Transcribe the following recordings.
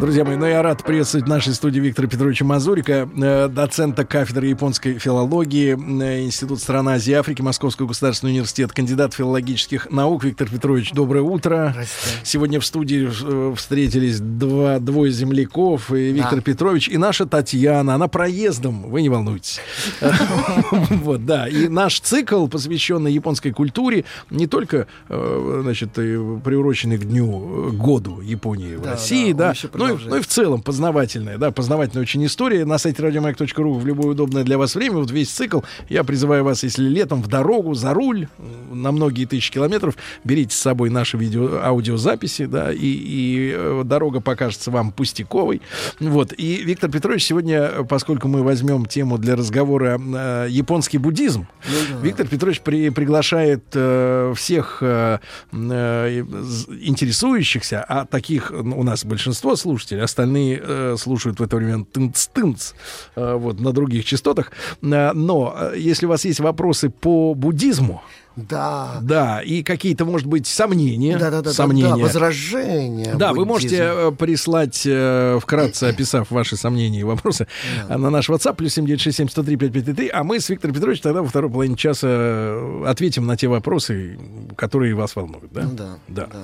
Друзья мои, ну я рад приветствовать в нашей студии Виктора Петровича Мазурика, э, доцента кафедры японской филологии, э, Институт стран Азии и Африки, Московский государственный университет, кандидат филологических наук. Виктор Петрович, доброе утро. Сегодня в студии э, встретились два, двое земляков, и Виктор Да. Петрович, и наша Татьяна. Она проездом, вы не волнуйтесь. Вот, да. И наш цикл, посвященный японской культуре, не только, э, значит, приуроченный к дню, году Японии в России, да, еще ну и, ну и в целом познавательная, да, познавательная очень история. На сайте радиомаяк.ру в любое удобное для вас время, вот весь цикл. Я призываю вас, если летом в дорогу, за руль, на многие тысячи километров, берите с собой наши видео, аудиозаписи, да, и, и, э, дорога покажется вам пустяковой. Вот. И Виктор Петрович сегодня, поскольку мы возьмем тему для разговора э, японский буддизм, Ну Виктор Петрович при- приглашает э, всех э, э, интересующихся, а таких ну, у нас большинство слушателей, остальные э, слушают в это время тынц-тынц, э, вот, на других частотах. Э, но э, если у вас есть вопросы по буддизму, Да. да, и какие-то, может быть, сомнения, Да, да, да, сомнения, да, возражения. да, вы буддизму. можете э, прислать, вкратце описав ваши сомнения и вопросы, э, на наш WhatsApp, плюс 7967 а мы с Виктором Петровичем тогда во второй половине часа ответим на те вопросы, которые вас волнуют. Да? Да, да. да.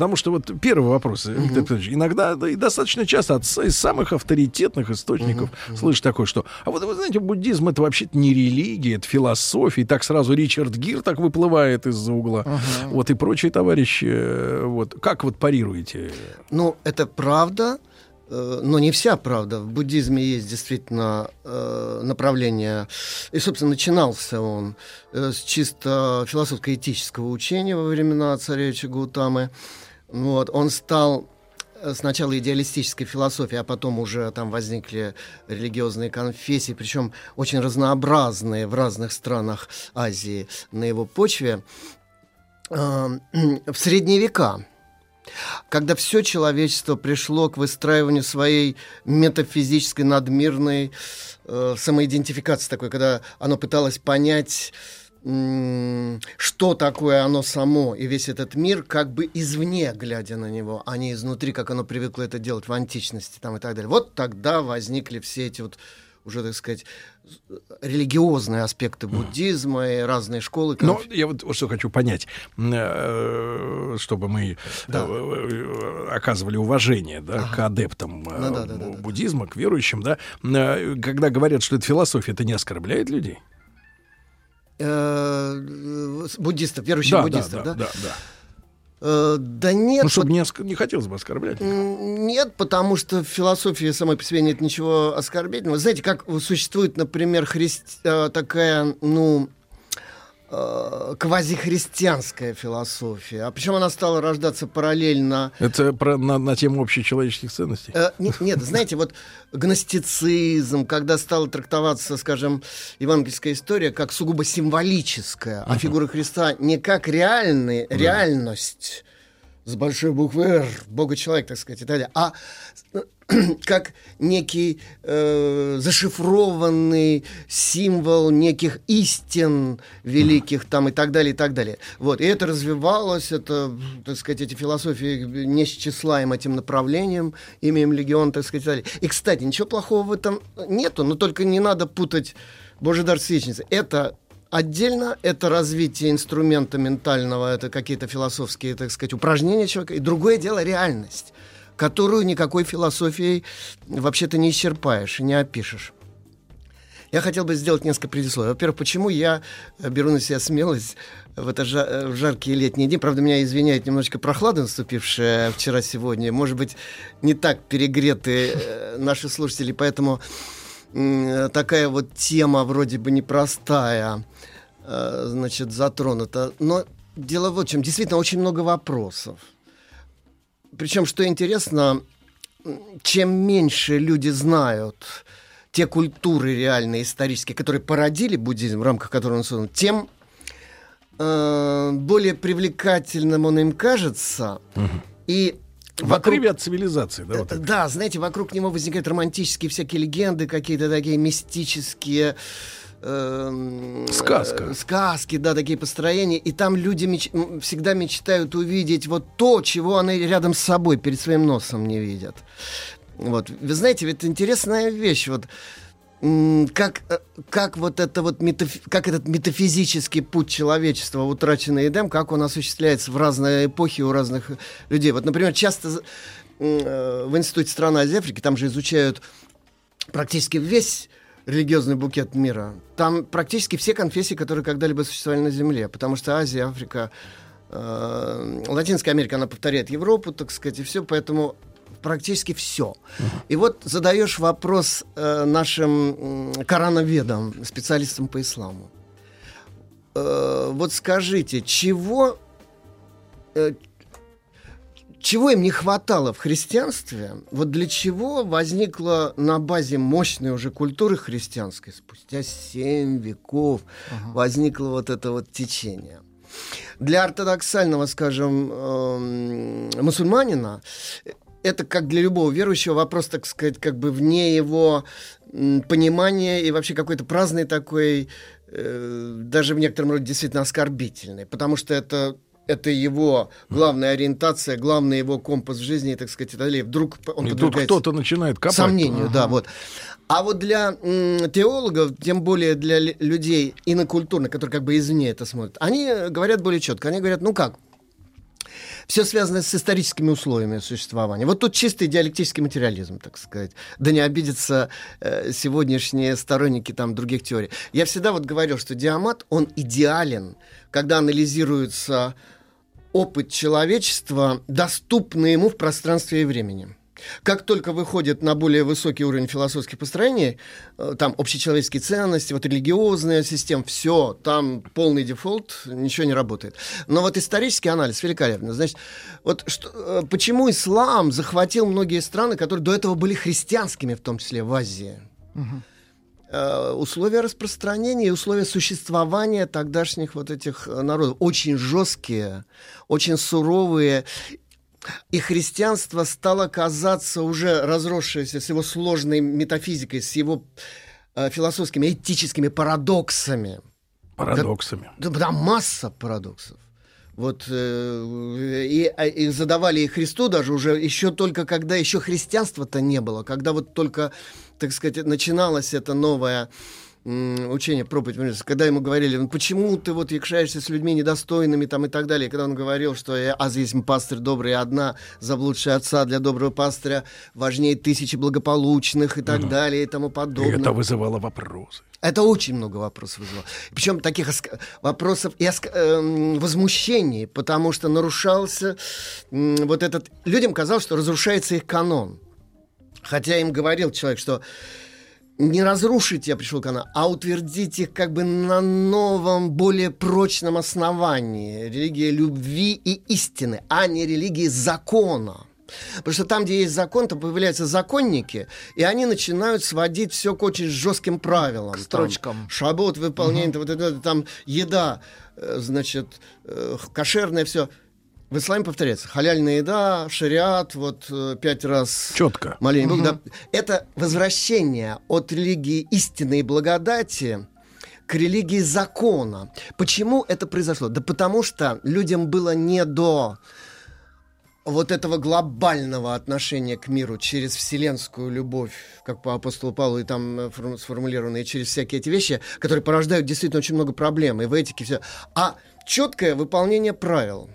Потому что вот первый вопрос, Виктор Петрович, иногда да, и достаточно часто от из самых авторитетных источников слышишь такое, что, а вот вы знаете, буддизм это вообще-то не религия, это философия, и так сразу Ричард Гир так выплывает из-за угла, вот и прочие товарищи, э, вот как вот парируете? Ну, это правда, э, но не вся правда. В буддизме есть действительно э, направление, и, собственно, начинался он э, с чисто философско-этического учения во времена царевича Гаутамы. Вот, он стал э, сначала идеалистической философией, а потом уже там возникли религиозные конфессии, причем очень разнообразные в разных странах Азии на его почве. Э, В средние века когда все человечество пришло к выстраиванию своей метафизической надмирной э, самоидентификации такой, когда оно пыталось понять, что такое оно само и весь этот мир как бы извне, глядя на него, а не изнутри, как оно привыкло это делать в античности там, и так далее. Вот тогда возникли все эти вот уже, так сказать, религиозные аспекты буддизма и разные школы. Но конф- я вот что хочу понять, э, чтобы мы Да. э, оказывали уважение да, к адептам э, Ну да, да, да, бу- да. буддизма, к верующим, да, Э, когда говорят, что это философия, это не оскорбляет людей? Э, буддистов, верующих да, буддистов, да, да? да, да. Э, да нет, Ну, чтобы не, оск- не хотелось бы оскорблять. Нет, потому что в философии самой по себе нет ничего оскорбительного. Знаете, как существует, например, христи- э, такая, ну, квазихристианская философия. А причем она стала рождаться параллельно Это про, на, на тему общечеловеческих ценностей. Э, не- нет, знаете, вот гностицизм, когда стала трактоваться, скажем, евангельская история как сугубо символическая, а фигура Христа не как реальный, реальность с большой буквы «Р», Бога-человек, так сказать, и так далее, а как некий э, зашифрованный символ неких истин великих там и так далее, и так далее. Вот, и это развивалось, это, так сказать, эти философии неисчислаем этим направлением, имеем легион, так сказать, и так далее. И, кстати, ничего плохого в этом нету, но только не надо путать Божий дар с вечницей. Это Отдельно это развитие инструмента ментального, это какие-то философские, так сказать, упражнения человека. И другое дело реальность, которую никакой философией вообще-то не исчерпаешь не опишешь. Я хотел бы сделать несколько предисловий. Во-первых, почему я э, беру на себя смелость в, это жа- э, в жаркие летние дни. Правда, меня извиняет немножечко прохлада, наступившая вчера-сегодня. Может быть, не так перегреты э, наши слушатели, поэтому такая вот тема вроде бы непростая, э, значит, затронута. Но дело вот в чем. Действительно, очень много вопросов. Причем, что интересно, чем меньше люди знают, те культуры реальные, исторические, которые породили буддизм, в рамках которого он создан, тем э, более привлекательным он им кажется. И В вокруг- от цивилизации, да, вот так. да, знаете, вокруг него возникают романтические всякие легенды, какие-то такие мистические эм, Сказка. э, сказки, да, такие построения. И там люди меч- всегда мечтают увидеть вот то, чего они рядом с собой, перед своим носом не видят. Вот. Вы знаете, ведь интересная вещь. Вот как, э, как вот это вот метафи- как этот метафизический путь человечества, утраченный Эдем, как он осуществляется в разные эпохи у разных людей. Вот, например, часто э, в Институте стран Азии Африки там же изучают практически весь религиозный букет мира. Там практически все конфессии, которые когда-либо существовали на Земле, потому что Азия, Африка, э, Латинская Америка, она повторяет Европу, так сказать, и все, поэтому практически все. И вот задаешь вопрос э, нашим м, Корановедам, специалистам по исламу. Э, вот скажите, чего, э, чего им не хватало в христианстве? Вот для чего возникла на базе мощной уже культуры христианской спустя семь веков возникло вот это вот течение? Для ортодоксального, скажем, эм, мусульманина это как для любого верующего вопрос, так сказать, как бы вне его понимания и вообще какой-то праздный такой, э, даже в некотором роде действительно оскорбительный, потому что это это его главная ориентация, главный его компас в жизни, так сказать, и так далее. Вдруг он И тут кто-то начинает копать. сомнению, да, вот. А вот для м, теологов, тем более для лю- людей инокультурных, которые как бы извне это смотрят, они говорят более четко. Они говорят, ну как, все связано с историческими условиями существования. Вот тут чистый диалектический материализм, так сказать. Да не обидятся э, сегодняшние сторонники там других теорий. Я всегда вот говорил, что диамат, он идеален, когда анализируется опыт человечества, доступный ему в пространстве и времени. Как только выходит на более высокий уровень философских построений, э, там общечеловеческие ценности, вот религиозная система, все, там полный дефолт, ничего не работает. Но вот исторический анализ великолепно. Значит, вот что, э, почему ислам захватил многие страны, которые до этого были христианскими, в том числе в Азии? Э, условия распространения и условия существования тогдашних вот этих э, народов очень жесткие, очень суровые. И христианство стало казаться уже разросшееся с его сложной метафизикой, с его э, философскими, этическими парадоксами. Парадоксами. Да, да, масса парадоксов. Вот э, и, а, и задавали и Христу даже уже еще только когда еще христианства-то не было, когда вот только, так сказать, начиналось это новое м, учение проповедь, когда ему говорили, ну почему ты вот якшаешься с людьми недостойными там и так далее, и когда он говорил, что я аз есть пастырь добрый, и одна заблудшая отца для доброго пастыря важнее тысячи благополучных и так далее и тому И подобное. это вызывало вопросы. Это очень много вопросов вызвало. Причем таких вопросов и оск- эм, возмущений, потому что нарушался м, вот этот... Людям казалось, что разрушается их канон. Хотя им говорил человек, что не разрушите, я пришел канон, а утвердите их как бы на новом, более прочном основании. Религия любви и истины, а не религии закона. Потому что там, где есть закон, там появляются законники, и они начинают сводить все к очень жестким правилам. К Там строчкам. шабот, выполнение, вот это, там еда, э, значит, э, кошерное все. В исламе повторяется. Халяльная еда, шариат, вот э, пять раз Четко. моление Богу, да. Это возвращение от религии истины и благодати к религии закона. Почему это произошло? Да потому что людям было не до вот этого глобального отношения к миру через вселенскую любовь, как по апостолу Павлу и там э, форму- сформулированные через всякие эти вещи, которые порождают действительно очень много проблем и в этике все, а четкое выполнение правил.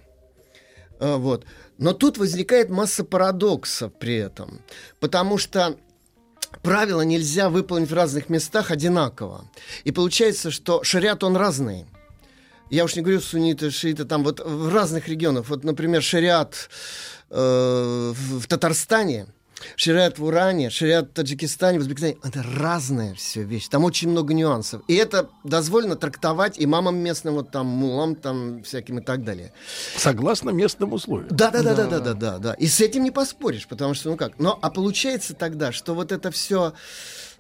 А, Вот. Но тут возникает масса парадоксов при этом, потому что правила нельзя выполнить в разных местах одинаково. И получается, что шариат он разный. Я уж не говорю сунниты, шииты, там вот в разных регионах. Вот, например, шариат э, в, в Татарстане, шариат в Уране, шариат в Таджикистане, в Узбекистане. Это разные все вещи. Там очень много нюансов. И это дозволено трактовать имамам местным, вот там, мулам там всяким и так далее. Согласно местным условиям. Да, да, да, да, да, да, да, да. И с этим не поспоришь, потому что, ну как. Но, а получается тогда, что вот это все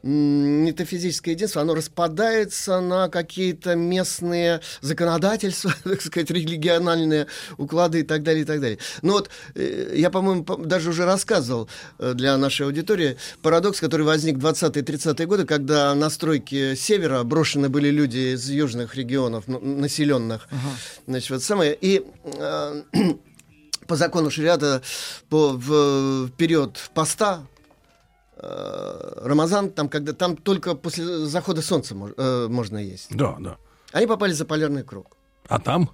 метафизическое единство, оно распадается на какие-то местные законодательства, так сказать, региональные уклады и так далее, и так далее. Но вот э, я, по-моему, даже уже рассказывал э, для нашей аудитории парадокс, который возник в 20-е 30-е годы, когда на стройке севера брошены были люди из южных регионов, населенных. Uh-huh. Значит, вот самое. И э, по закону шариата по, в, в период поста Рамазан, там, когда, там только после захода солнца мож, э, можно есть. Да, да. Они попали за полярный круг. А там?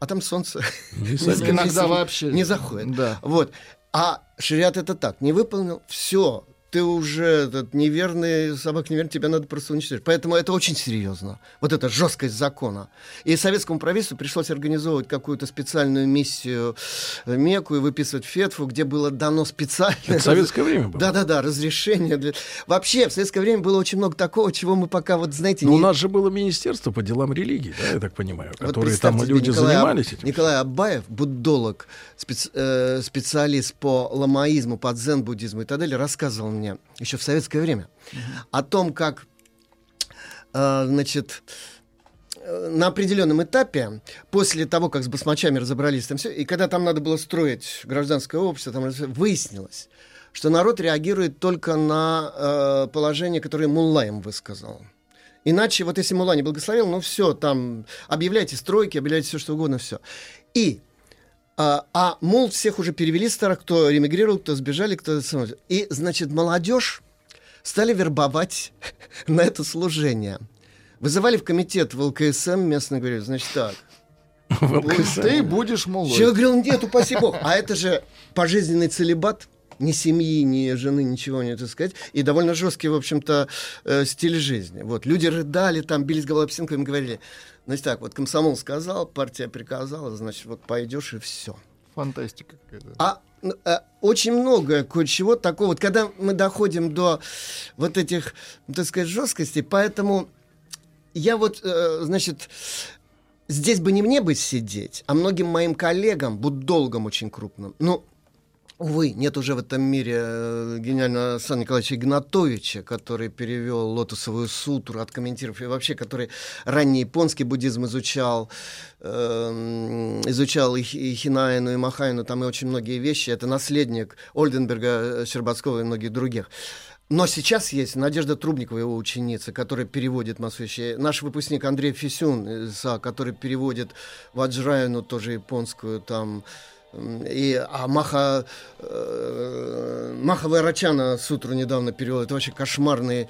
А там солнце иногда вообще не заходит. Да. Вот. А шариат это так, не выполнил, все, ты уже этот неверный, собак неверный, тебя надо просто уничтожить. Поэтому это очень серьезно. Вот эта жесткость закона. И советскому правительству пришлось организовывать какую-то специальную миссию в Мекку и выписывать фетфу, где было дано специально... Это советское время было? Да-да-да, разрешение. Для... Вообще, в советское время было очень много такого, чего мы пока, вот знаете... Но не... у нас же было Министерство по делам религии, да, я так понимаю, вот которые там люди Николай, занимались этим. Николай Абаев, буддолог, специ... э, специалист по ламаизму, по дзен-буддизму и так далее, рассказывал мне, мне еще в советское время о том, как, э, значит, э, на определенном этапе, после того, как с басмачами разобрались там все, и когда там надо было строить гражданское общество, там выяснилось, что народ реагирует только на э, положение, которое Мулла им высказал. Иначе, вот если Мулла не благословил, ну все, там объявляйте стройки, объявляйте все, что угодно, все. И а, а мол, всех уже перевели старых, кто ремигрировал, кто сбежали, кто... И, значит, молодежь стали вербовать на это служение. Вызывали в комитет в ЛКСМ местно, говорили, значит так, ты будешь молодой. Человек говорил, нет, упаси бог. А это же пожизненный целебат, ни семьи, ни жены, ничего не так сказать. И довольно жесткий, в общем-то, э, стиль жизни. Вот, люди рыдали, там, бились головой об стенку, им говорили, Значит так, вот комсомол сказал, партия приказала, значит, вот пойдешь и все. Фантастика какая-то. А э, очень многое кое-чего такого. Вот когда мы доходим до вот этих, так сказать, жесткостей, поэтому я вот, э, значит, здесь бы не мне бы сидеть, а многим моим коллегам, буддологам очень крупным, ну, Увы, нет уже в этом мире э, гениального Александра Николаевича Игнатовича, который перевел лотосовую сутру, откомментировав, и вообще, который ранний японский буддизм изучал, э, изучал и, и Хинаину, и Махайну, там и очень многие вещи. Это наследник Ольденберга, э, Щербацкого и многих других. Но сейчас есть Надежда Трубникова, его ученица, которая переводит массу вещей. Наш выпускник Андрей Фисюн, который переводит Ваджрайну, тоже японскую, там, и, а Маха, э, Маха Вайрачана сутру недавно перевел. Это вообще кошмарный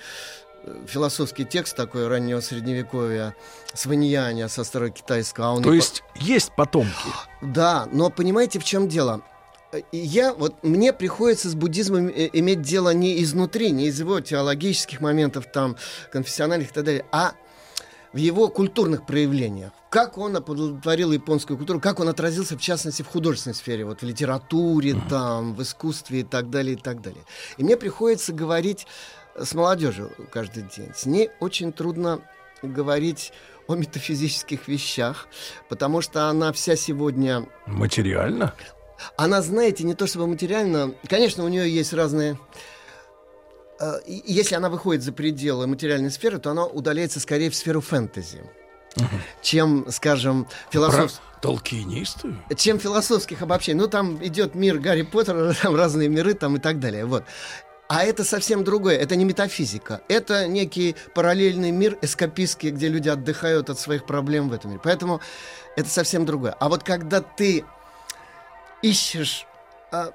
э, философский текст такой раннего средневековья с ваньяня со старокитайского. А он То есть по... есть потомки? Да, но понимаете, в чем дело? Я, вот мне приходится с буддизмом э, иметь дело не изнутри, не из его теологических моментов, там, конфессиональных и так далее, а в его культурных проявлениях. Как он оплодотворил японскую культуру, как он отразился, в частности, в художественной сфере, вот в литературе, там, в искусстве и так далее, и так далее. И мне приходится говорить с молодежью каждый день. С ней очень трудно говорить о метафизических вещах, потому что она вся сегодня... Материально? Она, знаете, не то чтобы материально... Конечно, у нее есть разные Э, если она выходит за пределы материальной сферы, то она удаляется скорее в сферу фэнтези. Угу. чем, скажем, философ... Толкинисты? Чем философских обобщений. Ну, там идет мир Гарри Поттера, там разные миры там и так далее. Вот. А это совсем другое. Это не метафизика. Это некий параллельный мир эскапистский, где люди отдыхают от своих проблем в этом мире. Поэтому это совсем другое. А вот когда ты ищешь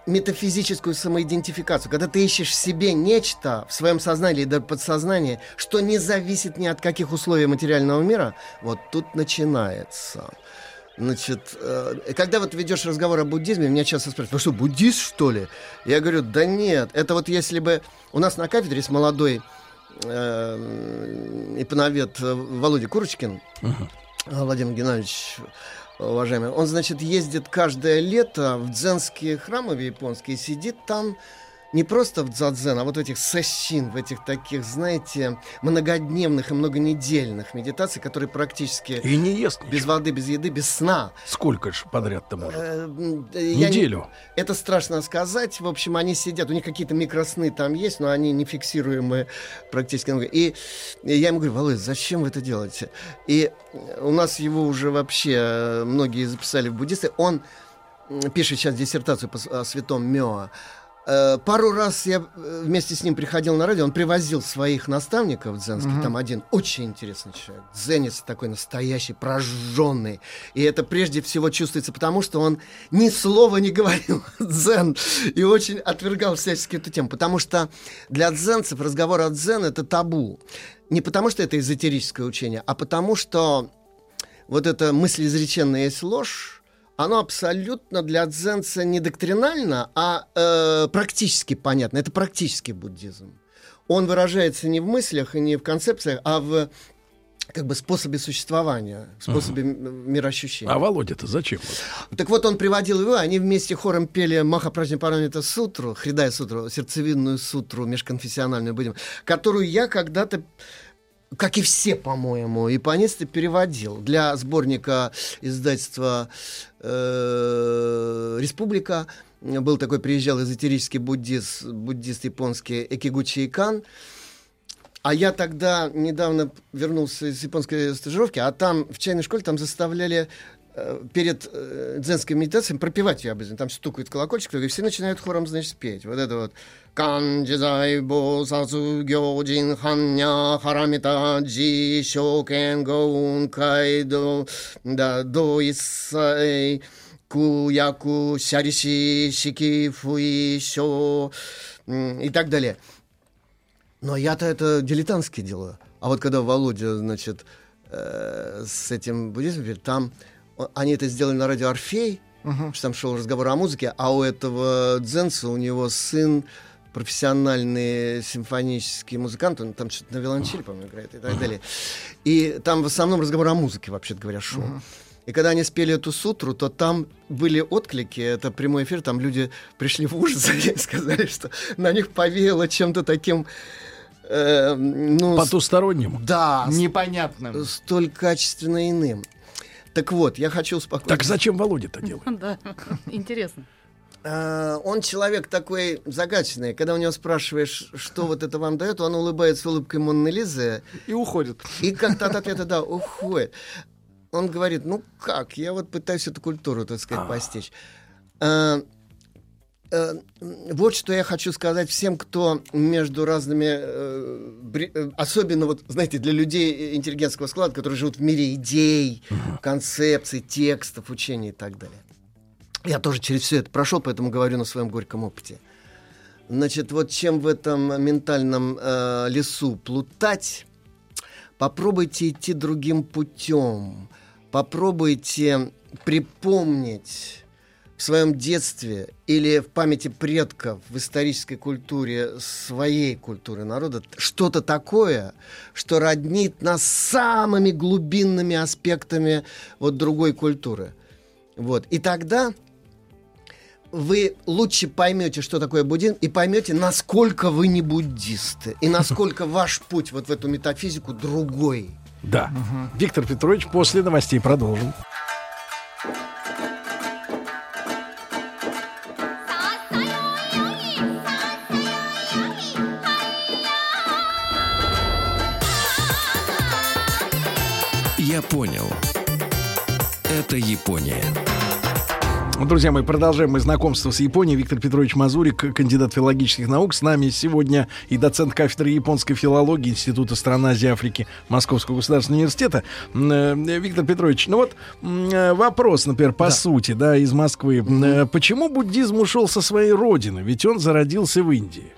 метафизическую самоидентификацию, когда ты ищешь в себе нечто в своем сознании или подсознании, что не зависит ни от каких условий материального мира, вот тут начинается. Значит, э, когда вот ведешь разговор о буддизме, меня часто спрашивают, вы что, буддист, что ли? Я говорю, да нет, это вот если бы у нас на кафедре есть молодой э, ипановед Володя Курочкин, uh-huh. Владимир Геннадьевич, уважаемый, он, значит, ездит каждое лето в дзенские храмы в японские, сидит там не просто в дзадзен, а вот в этих сессин, в этих таких, знаете, многодневных и многонедельных медитаций, которые практически И не ест без воды, без еды, без сна. Сколько ж подряд-то может? Э, э, я не- Неделю. Это страшно сказать. В общем, они сидят, у них какие-то микросны там есть, но они нефиксируемые практически. И, я ему говорю, Володя, зачем вы это делаете? И у нас его уже вообще э, многие записали в буддисты. Он пишет сейчас диссертацию по о святом Мёа. Э, Пару раз я э, вместе с ним приходил на радио, он привозил своих наставников дзенских, там один очень интересный человек, дзенец такой настоящий, прожженный. И это прежде всего чувствуется потому, что он ни слова не говорил дзен и очень отвергал всячески эту тему. Потому что для дзенцев разговор о дзен — это табу. Не потому, что это эзотерическое учение, а потому, что вот это мысль изреченная есть ложь, оно абсолютно для дзенца не доктринально, а э, практически понятно. Это практический буддизм. Он выражается не в мыслях и не в концепциях, а в как бы способе существования, способе м- мироощущения. А Володя-то зачем? Так вот, он приводил его, они вместе хором пели Махапраджни Парамита сутру, Хридая сутру, сердцевинную сутру, межконфессиональную будем, которую я когда-то как и все, по-моему, японисты переводил для сборника издательства э, «Республика». Был такой, приезжал эзотерический буддист, буддист японский Экигучи Икан. А я тогда недавно вернулся из японской стажировки, а там в чайной школе там заставляли перед э, дзенской медитацией пропевать ее обязательно. Там стукает колокольчик, и все начинают хором, значит, петь. Вот это вот. Канджизай бо сацу гёджин ханья харамита джи шокен гоун кайдо да до исай куяку сяриши шики фуи шо и так далее. Но я-то это дилетантски делаю. А вот когда Володя, значит, э, с этим буддизмом, там они это сделали на радио Орфей, что там шел разговор о музыке, а у этого дзенца, у него сын профессиональный симфонический музыкант, он там что-то на виолончели, по-моему, играет и так далее. И там в основном разговор о музыке, вообще-то говоря, шел. И когда они спели эту сутру, то там были отклики, это прямой эфир, там люди пришли в ужас и сказали, что на них повеяло чем-то таким, э, ну, Потустороннему. да, Непонятным. столь качественно иным. Так вот, я хочу успокоить. Так зачем Володя-то делает? Да, интересно. Э, он человек такой загадочный. Когда у него спрашиваешь, что вот это вам дает, он улыбается улыбкой Монны Лизы И уходит. и как-то от ответа, да, уходит. Он говорит, ну как, я вот пытаюсь эту культуру, так сказать, постичь. Э, Вот что я хочу сказать всем, кто между разными, э, э, особенно вот, знаете, для людей интеллигентского склада, которые живут в мире идей, концепций, текстов, учений и так далее. Я тоже через все это прошел, поэтому говорю на своем горьком опыте. Значит, вот чем в этом ментальном э, лесу плутать, попробуйте идти другим путем. Попробуйте припомнить в своем детстве или в памяти предков, в исторической культуре своей культуры народа что-то такое, что роднит нас самыми глубинными аспектами вот другой культуры. Вот. И тогда вы лучше поймете, что такое буддизм, и поймете, насколько вы не буддисты, и насколько ваш путь вот в эту метафизику другой. Да. Виктор Петрович, после новостей продолжим. Это Япония. Друзья мои, продолжаем мы знакомство с Японией. Виктор Петрович Мазурик, кандидат филологических наук. С нами сегодня и доцент кафедры японской филологии Института стран Азии и Африки Московского государственного университета. Э, Виктор Петрович, ну вот э, вопрос, например, по сути, да, из Москвы. Э, Почему буддизм ушел со своей родины? Ведь он зародился в Индии.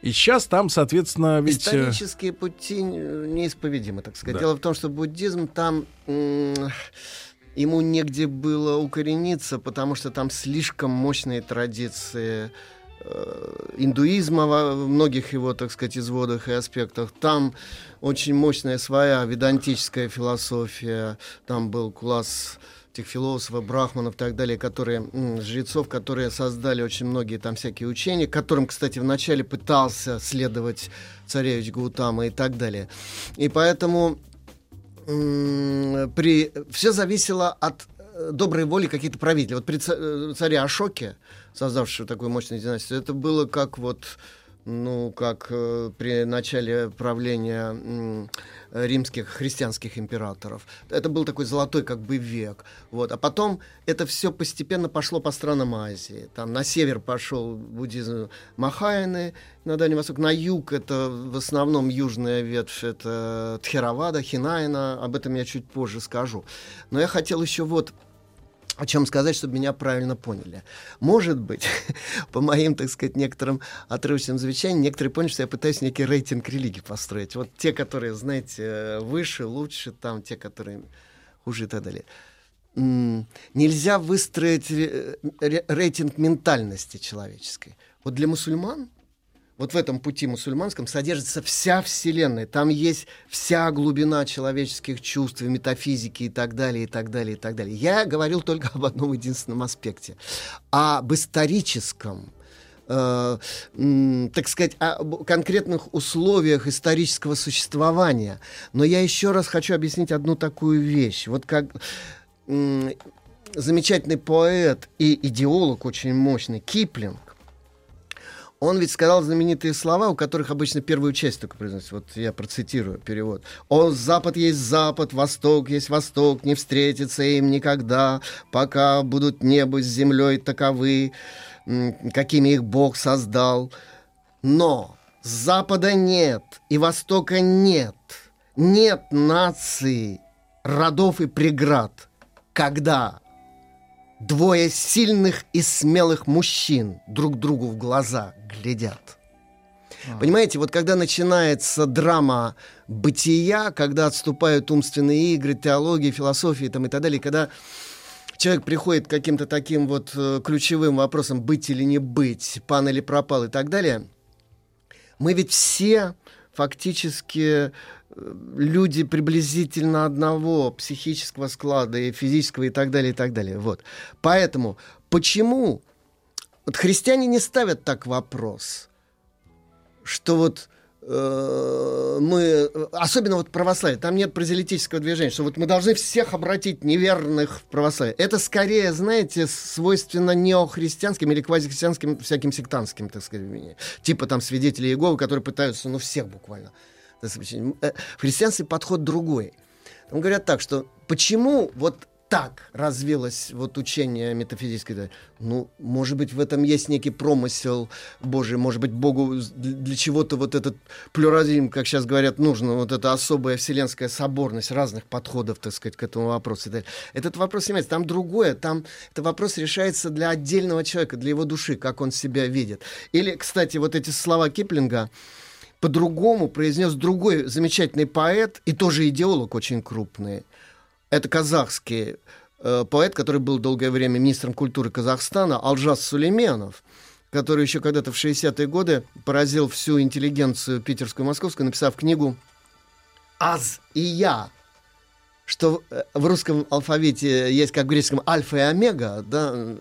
И сейчас там, соответственно, ведь... Исторические пути неисповедимы, так сказать. Да. Дело в том, что буддизм там м, ему негде было укорениться, потому что там слишком мощные традиции э, индуизма во многих его, так сказать, изводах и аспектах. Там очень мощная своя ведантическая философия. Там был класс этих философов, брахманов и так далее, которые, жрецов, которые создали очень многие там всякие учения, которым, кстати, вначале пытался следовать царевич Гаутама и так далее. И поэтому при... все зависело от э, доброй воли каких-то правителей. Вот при э, царе Ашоке, создавшего такую мощную династию, это было как вот ну, как э, при начале правления э, римских христианских императоров. Это был такой золотой как бы век. Вот. А потом это все постепенно пошло по странам Азии. Там на север пошел буддизм Махаяны, на Дальний Восток. На юг это в основном южная ветвь, это Тхеравада, Хинайна. Об этом я чуть позже скажу. Но я хотел еще вот о чем сказать, чтобы меня правильно поняли. Может быть, по моим, так сказать, некоторым отрывочным замечаниям, некоторые поняли, что я пытаюсь некий рейтинг религии построить. Вот те, которые, знаете, выше, лучше, там, те, которые хуже и так далее. Нельзя выстроить рейтинг ментальности человеческой. Вот для мусульман вот в этом пути мусульманском содержится вся Вселенная. Там есть вся глубина человеческих чувств, метафизики и так далее, и так далее, и так далее. Я говорил только об одном единственном аспекте. Об историческом, э, так сказать, о конкретных условиях исторического существования. Но я еще раз хочу объяснить одну такую вещь. Вот как замечательный поэт и идеолог очень мощный Киплинг, он ведь сказал знаменитые слова, у которых обычно первую часть только произносится. Вот я процитирую перевод. «О, Запад есть Запад, Восток есть Восток, не встретится им никогда, пока будут небо с землей таковы, какими их Бог создал. Но Запада нет и Востока нет. Нет нации, родов и преград, когда Двое сильных и смелых мужчин друг другу в глаза глядят. А. Понимаете, вот когда начинается драма бытия, когда отступают умственные игры, теологии, философии там, и так далее, когда человек приходит к каким-то таким вот э, ключевым вопросам быть или не быть, пан или пропал и так далее, мы ведь все фактически люди приблизительно одного психического склада и физического и так далее, и так далее. Вот. Поэтому почему вот христиане не ставят так вопрос, что вот э, мы, особенно вот православие, там нет прозелитического движения, что вот мы должны всех обратить неверных в православие. Это скорее, знаете, свойственно неохристианским или квазихристианским всяким сектантским, так сказать, типа там свидетели Иеговы, которые пытаются, ну, всех буквально Э, в христианстве подход другой. Там говорят так, что почему вот так развилось вот учение метафизическое. Ну, может быть, в этом есть некий промысел Божий, может быть, Богу для чего-то вот этот плюрализм, как сейчас говорят, нужно, вот эта особая вселенская соборность разных подходов, так сказать, к этому вопросу. Этот вопрос имеется. Там другое, там этот вопрос решается для отдельного человека, для его души, как он себя видит. Или, кстати, вот эти слова Киплинга, по-другому произнес другой замечательный поэт и тоже идеолог очень крупный. Это казахский э, поэт, который был долгое время министром культуры Казахстана, Алжас Сулейменов, который еще когда-то в 60-е годы поразил всю интеллигенцию питерскую и московскую, написав книгу «Аз и я», что в русском алфавите есть, как в греческом, альфа и омега, да,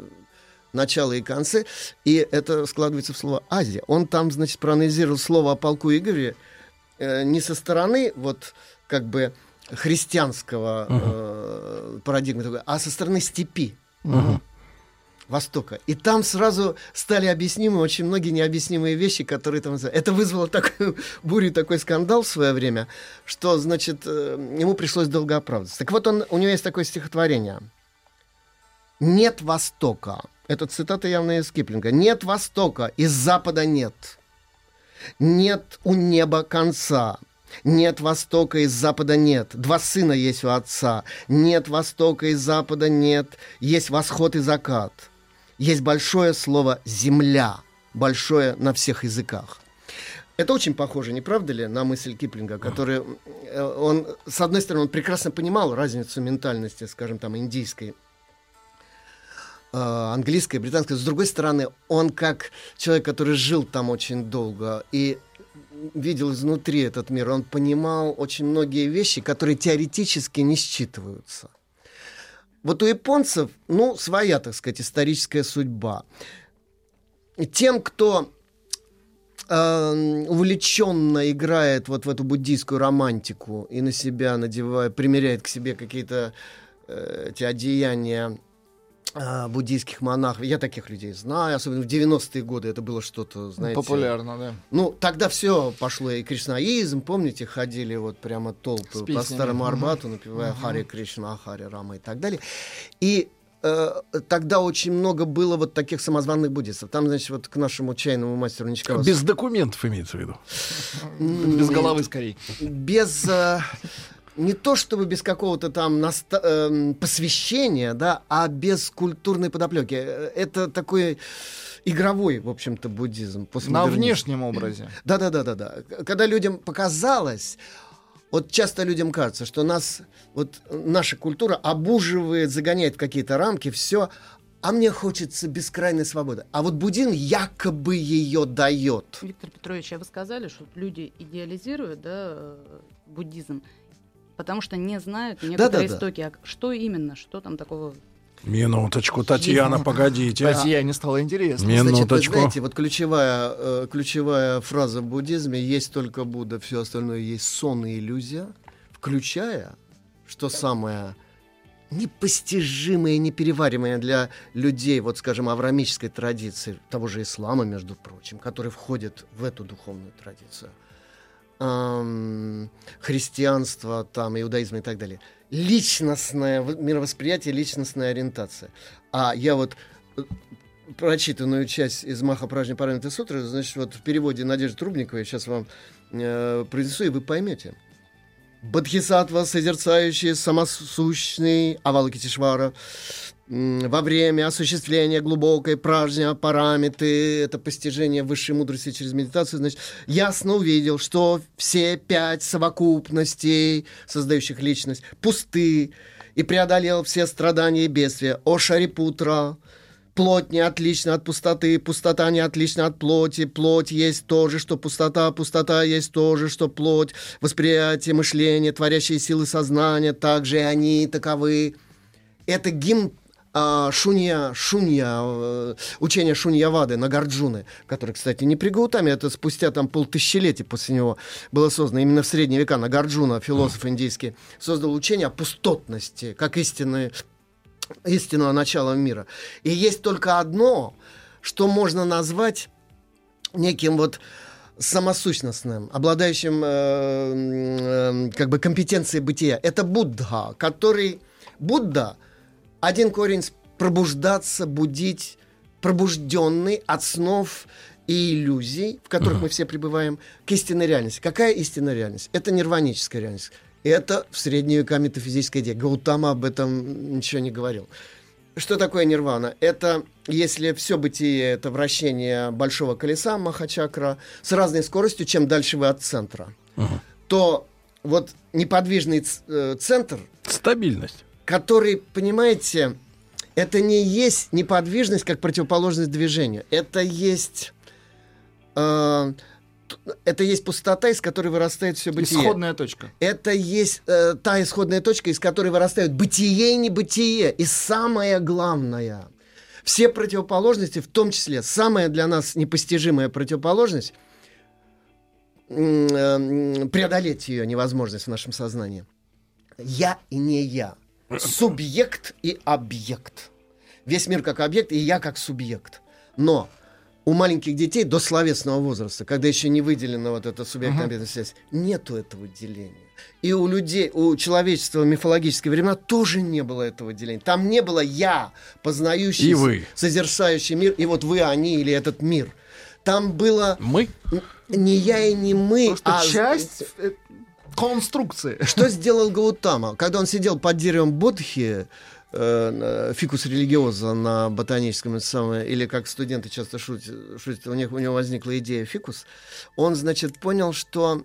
начало и концы, и это складывается в слово Азия. Он там, значит, проанализировал слово о полку Игоря э, не со стороны вот как бы христианского э, парадигмы, а со стороны степи. Uh-huh. Востока. И там сразу стали объяснимы очень многие необъяснимые вещи, которые там... Это вызвало такую бурю, такой скандал в свое время, что, значит, э, ему пришлось долго оправдываться. Так вот, он, у него есть такое стихотворение. «Нет Востока, это цитата явно из Киплинга. «Нет Востока, из Запада нет. Нет у неба конца. Нет Востока, из Запада нет. Два сына есть у Отца. Нет Востока, из Запада нет. Есть восход и закат. Есть большое слово «земля», большое на всех языках. Это очень похоже, не правда ли, на мысль Киплинга, который, э, он, с одной стороны, он прекрасно понимал разницу ментальности, скажем, там, индийской английское, британское. С другой стороны, он как человек, который жил там очень долго и видел изнутри этот мир, он понимал очень многие вещи, которые теоретически не считываются. вот у японцев, ну, своя, так сказать, историческая судьба. Тем, кто э, увлеченно играет вот в эту буддийскую романтику и на себя надевает, примеряет к себе какие-то э, эти одеяния э, буддийских монахов. Я таких людей знаю, особенно в 90-е годы это было что-то, знаете... Популярно, да. Ну, тогда все пошло, и кришнаизм, помните, ходили вот прямо толпы по. Старому Арбату, напевая Хари Кришна, Хари Рама и так далее. И э, тогда очень много было вот таких самозванных буддистов. Там, значит, вот к нашему чайному мастеру Ничкова Без документов имеется в виду. Без головы скорее. без э, не то чтобы без какого-то там наста- эм, посвящения, да, а без культурной подоплеки. Э, Это такой игровой, в общем-то, буддизм. На внешнем образе. Да, да, да, да, да. Когда людям показалось, вот часто людям кажется, что нас, вот наша культура обуживает, загоняет в какие-то рамки, все, а мне хочется бескрайней свободы. А вот буддизм якобы ее дает. Виктор Петрович, а вы сказали, что люди идеализируют да, э, буддизм, потому что не знают некоторые Да-да-да. истоки. А что именно? Что там такого? Минуточку, Татьяна, погодите. а. Татьяне стало интересно. Мне- Значит, вы Минуточку. знаете, вот ключевая, э, ключевая фраза в буддизме «есть только Будда, все остальное есть сон и иллюзия», включая, что самое непостижимое, непереваримое для людей, вот, скажем, аврамической традиции, того же ислама, между прочим, который входит в эту духовную традицию, ам, христианство, там, иудаизм и так далее. Личностное мировосприятие, личностная ориентация. А я вот э, прочитанную часть из Маха Пражни Парамита Сутры, значит, вот в переводе Надежды Трубниковой, сейчас вам э, произнесу, и вы поймете. Бодхисаттва, созерцающий самосущный Авалокитишвара, м, во время осуществления глубокой пражня параметы, это постижение высшей мудрости через медитацию, значит, ясно увидел, что все пять совокупностей, создающих личность, пусты, и преодолел все страдания и бедствия. О Шарипутра, Плоть не отлична от пустоты, пустота не отлична от плоти, плоть есть то же, что пустота, пустота есть то же, что плоть, восприятие, мышление, творящие силы сознания, также и они таковы. Это гимн Шунья, Шунья, э, учение Шуньявады Нагарджуны, который, кстати, не при Гаутаме, это спустя там полтысячелетия после него было создано. Именно в средние века Нагарджуна, философ индийский, создал учение о пустотности, как истинной истинного начала мира. И есть только одно, что можно назвать неким вот самосущностным, обладающим э, э, как бы компетенцией бытия. Это Будда, который... Будда, один корень пробуждаться, будить, пробужденный от снов и иллюзий, в которых мы все пребываем, к истинной реальности. Какая истинная реальность? Это нирваническая реальность. Это в средние века метафизическая идея. Гаутама об этом ничего не говорил. Что такое нирвана? Это если все бытие это вращение большого колеса Махачакра с разной скоростью, чем дальше вы от центра, то вот неподвижный ц- э, центр, Стабильность. Который, понимаете, это не есть неподвижность как противоположность движению. Это есть э, это есть пустота, из которой вырастает все бытие. Исходная точка. Это есть э, та исходная точка, из которой вырастают бытие и небытие. И самое главное, все противоположности, в том числе самая для нас непостижимая противоположность, э, преодолеть ее невозможность в нашем сознании. Я и не я. Субъект и объект. Весь мир как объект, и я как субъект. Но у маленьких детей до словесного возраста, когда еще не выделена вот эта субъектно-объектная связь, нету этого деления. И у людей, у человечества в мифологические времена тоже не было этого деления. Там не было я, познающий, И вы. созерцающий мир, и вот вы, они или этот мир. Там было Мы? не я и не мы, Просто а часть э, конструкции. что сделал Гаутама? Когда он сидел под деревом Бодхи, э, фикус религиоза на ботаническом это самое, или как студенты часто шутят, шутят, у, них, у него возникла идея фикус, он, значит, понял, что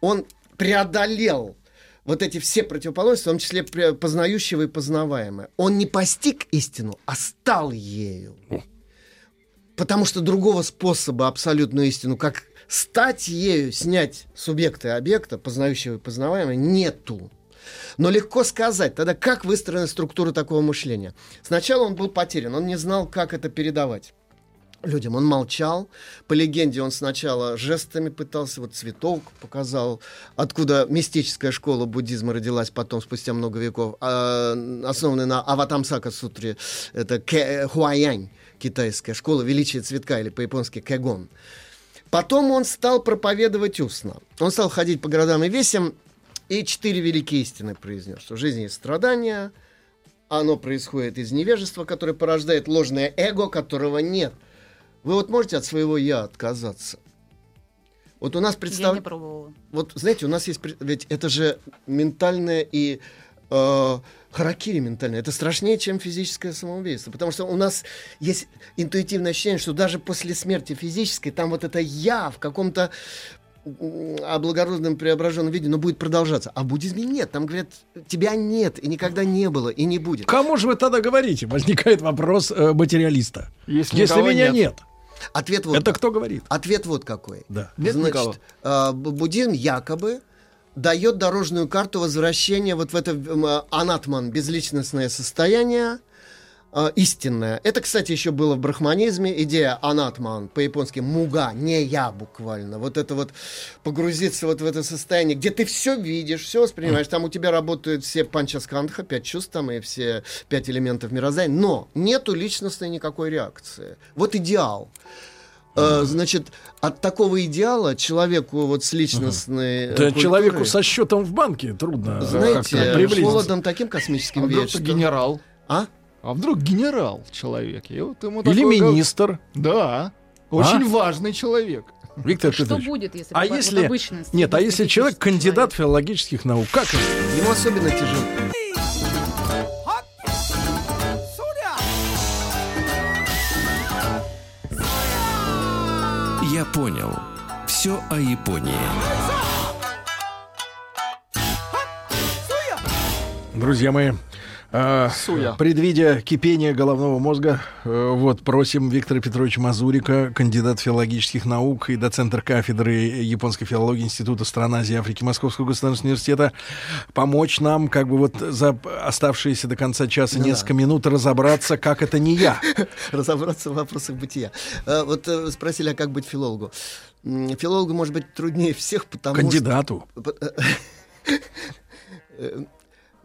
он преодолел вот эти все противоположности, в том числе познающего и познаваемое. Он не постиг истину, а стал ею. Потому что другого способа абсолютную истину, как стать ею, снять субъекта и объекта, познающего и познаваемого, нету. Но легко сказать, тогда как выстроена структура такого мышления? Сначала он был потерян, он не знал, как это передавать людям. Он молчал. По легенде он сначала жестами пытался, вот цветок показал, откуда мистическая школа буддизма родилась потом, спустя много веков, а, основанная на Аватамсака сутре, это Хуаянь, китайская школа величия цветка, или по-японски Кэгон. Потом он стал проповедовать устно. Он стал ходить по городам и весям, и четыре великие истины произнес, что в жизни есть страдания, оно происходит из невежества, которое порождает ложное эго, которого нет. Вы вот можете от своего «я» отказаться? Вот у нас Я представ... не пробовала. Вот, знаете, у нас есть... Ведь это же ментальное и... э, харакири ментальное. Это страшнее, чем физическое самоубийство. Потому что у нас есть интуитивное ощущение, что даже после смерти физической, там вот это «я» в каком-то облагородном преображенном виде, но будет продолжаться. А в буддизме нет. Там говорят, тебя нет, и никогда не было, и не будет. Кому же вы тогда говорите? Возникает вопрос э, материалиста. Если Если никого меня нет. нет, Ответ вот это кто говорит? Ответ вот какой. Да. Нет никого. Значит, э, б- буддизм якобы дает дорожную карту возвращения вот в это э, анатман, безличностное состояние, э, истинное. Это, кстати, еще было в брахманизме. Идея анатман, по-японски муга, не я буквально. Вот это вот погрузиться вот в это состояние, где ты все видишь, все воспринимаешь. Там у тебя работают все панчаскандха, пять чувств там и все пять элементов мироздания. Но нету личностной никакой реакции. Вот идеал. Э, Значит, от такого идеала человеку вот с личностной... э, Да культурой, человеку со счетом в банке трудно э, знаете, холодом таким космическим А ты что- генерал? А? А вдруг генерал человек? И вот ему Или такое гов- министр. Да. Очень важный человек. Виктор Что Петрович. будет, если А вот если... Нет, а если человек кандидат филологических наук, как это? Ему особенно тяжело. Понял. Все о Японии. Друзья мои, э, Суя. предвидя кипение головного мозга, э, вот просим Виктора Петровича Мазурика, кандидат филологических наук и доцентр кафедры японской филологии Института стран Азии и Африки Московского государственного университета, помочь нам как бы вот за оставшиеся до конца часа да. несколько минут разобраться, как это не я. разобраться в вопросах бытия. Э, Вот спросили, а как быть филологу? Филологу может быть труднее всех, потому Кандидату. что... Э,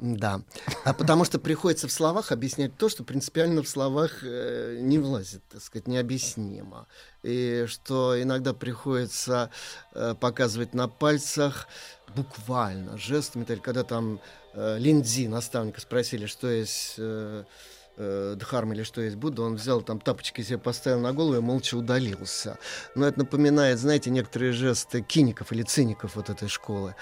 Да. А потому что приходится в словах объяснять то, что принципиально в словах э, не влазит, так сказать, необъяснимо. И что иногда приходится э, показывать на пальцах буквально, жестами. Когда там э, Линдзи, наставника, спросили, что есть э, э, Дхарма или что есть Будда, он взял там тапочки себе поставил на голову и молча удалился. Но это напоминает, знаете, некоторые жесты киников или циников вот этой школы.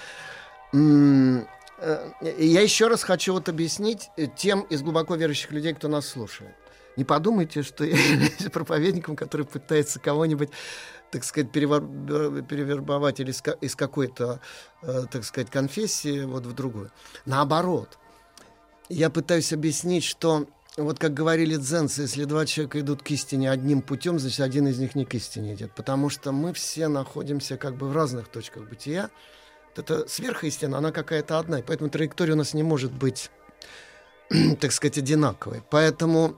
Я еще раз хочу вот объяснить э, тем из глубоко верующих людей, кто нас слушает. Не подумайте, что я являюсь проповедником, который пытается кого-нибудь, так сказать, перевор- перевербовать или из ка- из какой-то, э, так сказать, конфессии вот в другую. Наоборот, я пытаюсь объяснить, что вот как говорили дзенцы, если два человека идут к истине одним путем, значит, один из них не к истине идет. Потому что мы все находимся как бы в разных точках бытия. Эта сверхистина, она какая-то одна, и поэтому траектория у нас не может быть, так сказать, одинаковой. Поэтому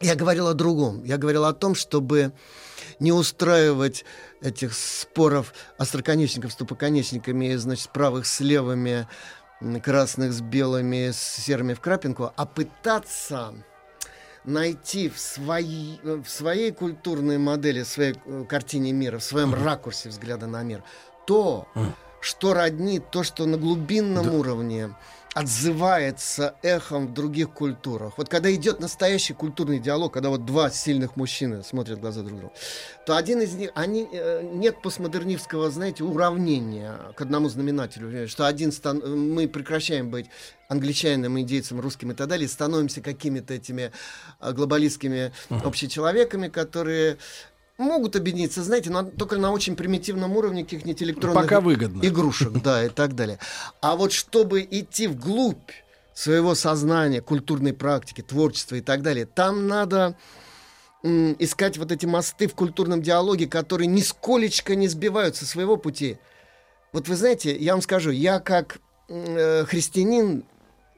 я говорил о другом. Я говорил о том, чтобы не устраивать этих споров остроконечников с тупоконечниками, значит, правых с левыми, красных с белыми, с серыми в крапинку, а пытаться найти в, своей в своей культурной модели, в своей э, картине мира, в своем ракурсе взгляда на мир, то, что роднит, то, что на глубинном уровне отзывается эхом в других культурах. Вот когда идет настоящий культурный диалог, когда вот два сильных мужчины смотрят в глаза друг другу, то один из них, они, э, нет постмодернистского, знаете, уравнения к одному знаменателю, что один стан, мы прекращаем быть англичанином, индейцем, русским и так далее, становимся какими-то этими а, глобалистскими общечеловеками, которые могут объединиться, знаете, но только на очень примитивном уровне каких-нибудь электронных Пока выгодно. игрушек, да, и так далее. А вот чтобы идти вглубь своего сознания, культурной практики, творчества и так далее, там надо искать вот эти мосты в культурном диалоге, которые нисколечко не сбивают со своего пути. Вот вы знаете, я вам скажу, я как э, христианин,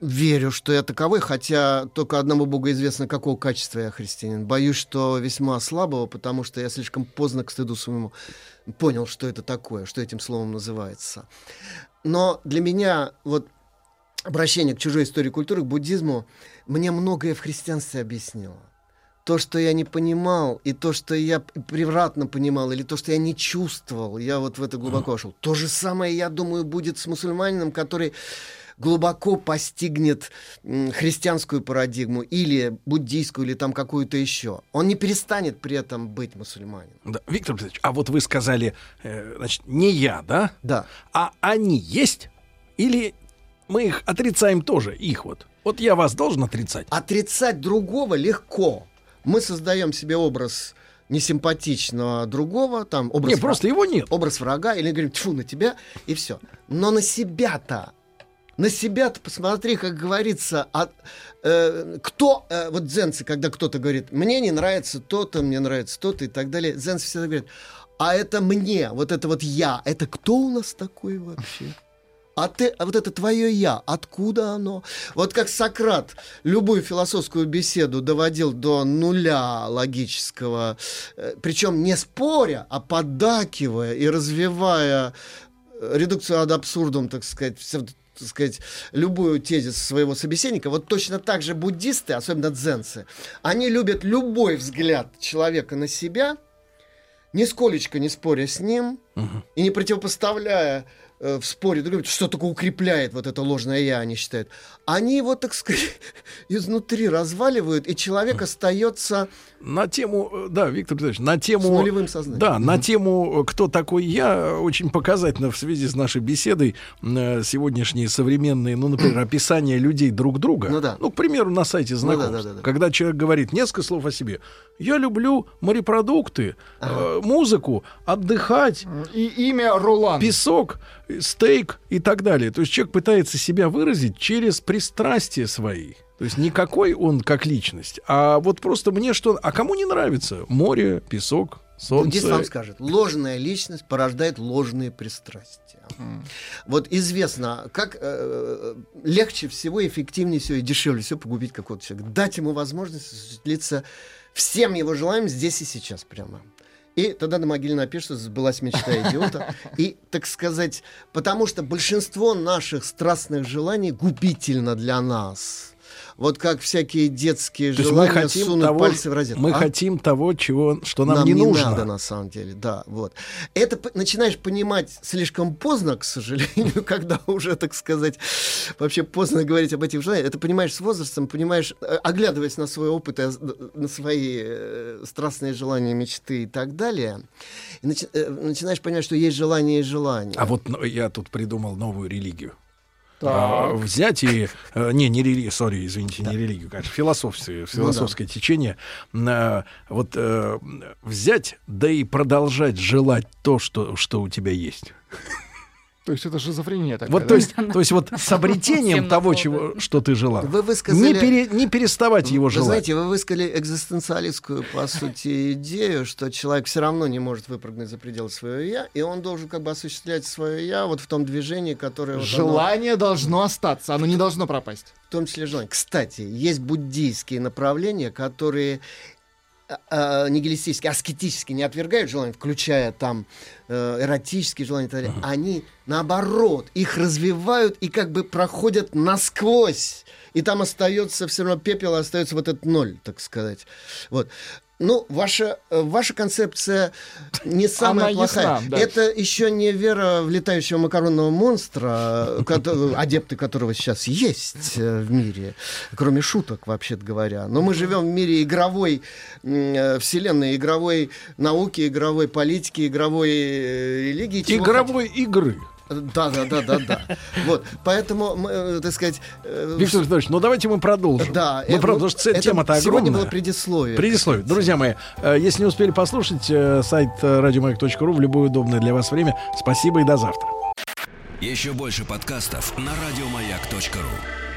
верю, что я таковой, хотя только одному Богу известно, какого качества я христианин. Боюсь, что весьма слабого, потому что я слишком поздно к стыду своему понял, что это такое, что этим словом называется. Но для меня вот обращение к чужой истории культуры, к буддизму, мне многое в христианстве объяснило. То, что я не понимал, и то, что я превратно понимал, или то, что я не чувствовал, я вот в это глубоко вошел. То же самое, я думаю, будет с мусульманином, который глубоко постигнет христианскую парадигму или буддийскую, или там какую-то еще. Он не перестанет при этом быть мусульманином. Да. Виктор Петрович, а вот вы сказали, э, значит, не я, да? Да. А они есть? Или мы их отрицаем тоже, их вот? Вот я вас должен отрицать. Отрицать другого легко. Мы создаем себе образ несимпатичного другого, там образ, Не, вра- просто его нет. образ врага, или говорим, тьфу, на тебя, и все. Но на себя-то, на себя-то посмотри, как говорится, а, э, кто, э, вот дзенцы, когда кто-то говорит, мне не нравится то-то, мне нравится то-то и так далее, дзенцы всегда говорят, а это мне, вот это вот я, это кто у нас такой вообще? А ты, а вот это твое я, откуда оно? Вот как Сократ любую философскую беседу доводил до нуля логического, э, причем не споря, а поддакивая и развивая э, редукцию ад абсурдум, так сказать, так сказать, любую тезис своего собеседника. Вот точно так же буддисты, особенно дзенцы, они любят любой взгляд человека на себя, нисколечко не споря с ним и не противопоставляя э, в споре что такое укрепляет вот это ложное я, они считают. Они его, так сказать, изнутри разваливают, и человек остается На тему, э, да, Виктор Петрович, на с тему... нулевым сознанием. Да, на тему «Кто такой я» очень показательно в связи с нашей беседой э, сегодняшние современные, ну, например, описания людей друг друга. Ну да. Ну, к примеру, на сайте да, знакомств. да, да, да. Когда человек говорит несколько слов о себе. Я люблю морепродукты, э, музыку, отдыхать, И имя Ролан. песок, э, стейк и так далее. То есть человек пытается себя выразить через пристрастия свои. То есть никакой он как личность, а вот просто мне что... А кому не нравится? Море, песок, Буддист солнце. вам скажет, ложная личность порождает ложные пристрастия. Вот известно, как э, легче всего, эффективнее всего и дешевле всего погубить какого-то человека. Дать ему возможность осуществиться всем его желаниям здесь и сейчас прямо. И тогда на могиле напишется «Сбылась мечта идиота». И, так сказать, потому что большинство наших страстных желаний губительно для нас. Вот как всякие детские То желания хотим сунуть того, пальцы в розетку. мы А? хотим того, чего, что нам, не, нужно. надо на самом деле, да, вот. Это начинаешь понимать слишком поздно, к сожалению, когда уже, так сказать, вообще поздно говорить об этих желаниях. Это понимаешь с возрастом, понимаешь, э, оглядываясь на свой опыт, оз- на свои э, страстные желания, мечты и так далее, начи- э, начинаешь понимать, что есть желание и желание. А вот ну, я тут придумал новую религию. А, взять и... э, не, не религию, сори, извините, не религию, конечно, философское, философское течение. Э, вот э, взять, да и продолжать желать то, что, что у тебя есть. То есть это шизофрения такая, Вот, да? то есть, то есть вот с обретением того, чего, что ты желал. Вы высказали... Не, пере- не переставать его Вы желать. знаете, вы высказали экзистенциалистскую, по сути, идею, что человек все равно не может выпрыгнуть за пределы своего «я», и он должен как бы осуществлять свое «я» вот в том движении, которое... вот оно- Желание должно остаться, оно не должно пропасть. в том числе желание. Кстати, есть буддийские направления, которые а, нигилистически, аскетически не отвергают желание, включая там э, эротические желания и так далее. Они, наоборот, их развивают и как бы проходят насквозь. И там остается все равно пепел, остается вот этот ноль, так сказать. Вот. Ну, ваша, э, ваша концепция не самая Она плохая. ясна, да. Это еще не вера в летающего макаронного монстра, адепты которого сейчас есть э, в мире, кроме шуток, вообще-то говоря. Но мы живем в мире игровой э, вселенной, игровой науки, игровой политики, игровой религии. Игровой игры. Да, да, да, да, да. Вот, поэтому, мы, э, так сказать, э, Виктор Петрович, ну давайте мы продолжим. да, мы э, продолжим, потому что тема-то Сегодня огромная. было предисловие. Предисловие. Друзья мои, если не успели послушать, сайт радиомаяк.ру в любое удобное для вас время. Спасибо и до завтра. Еще больше подкастов на радиомаяк.ру.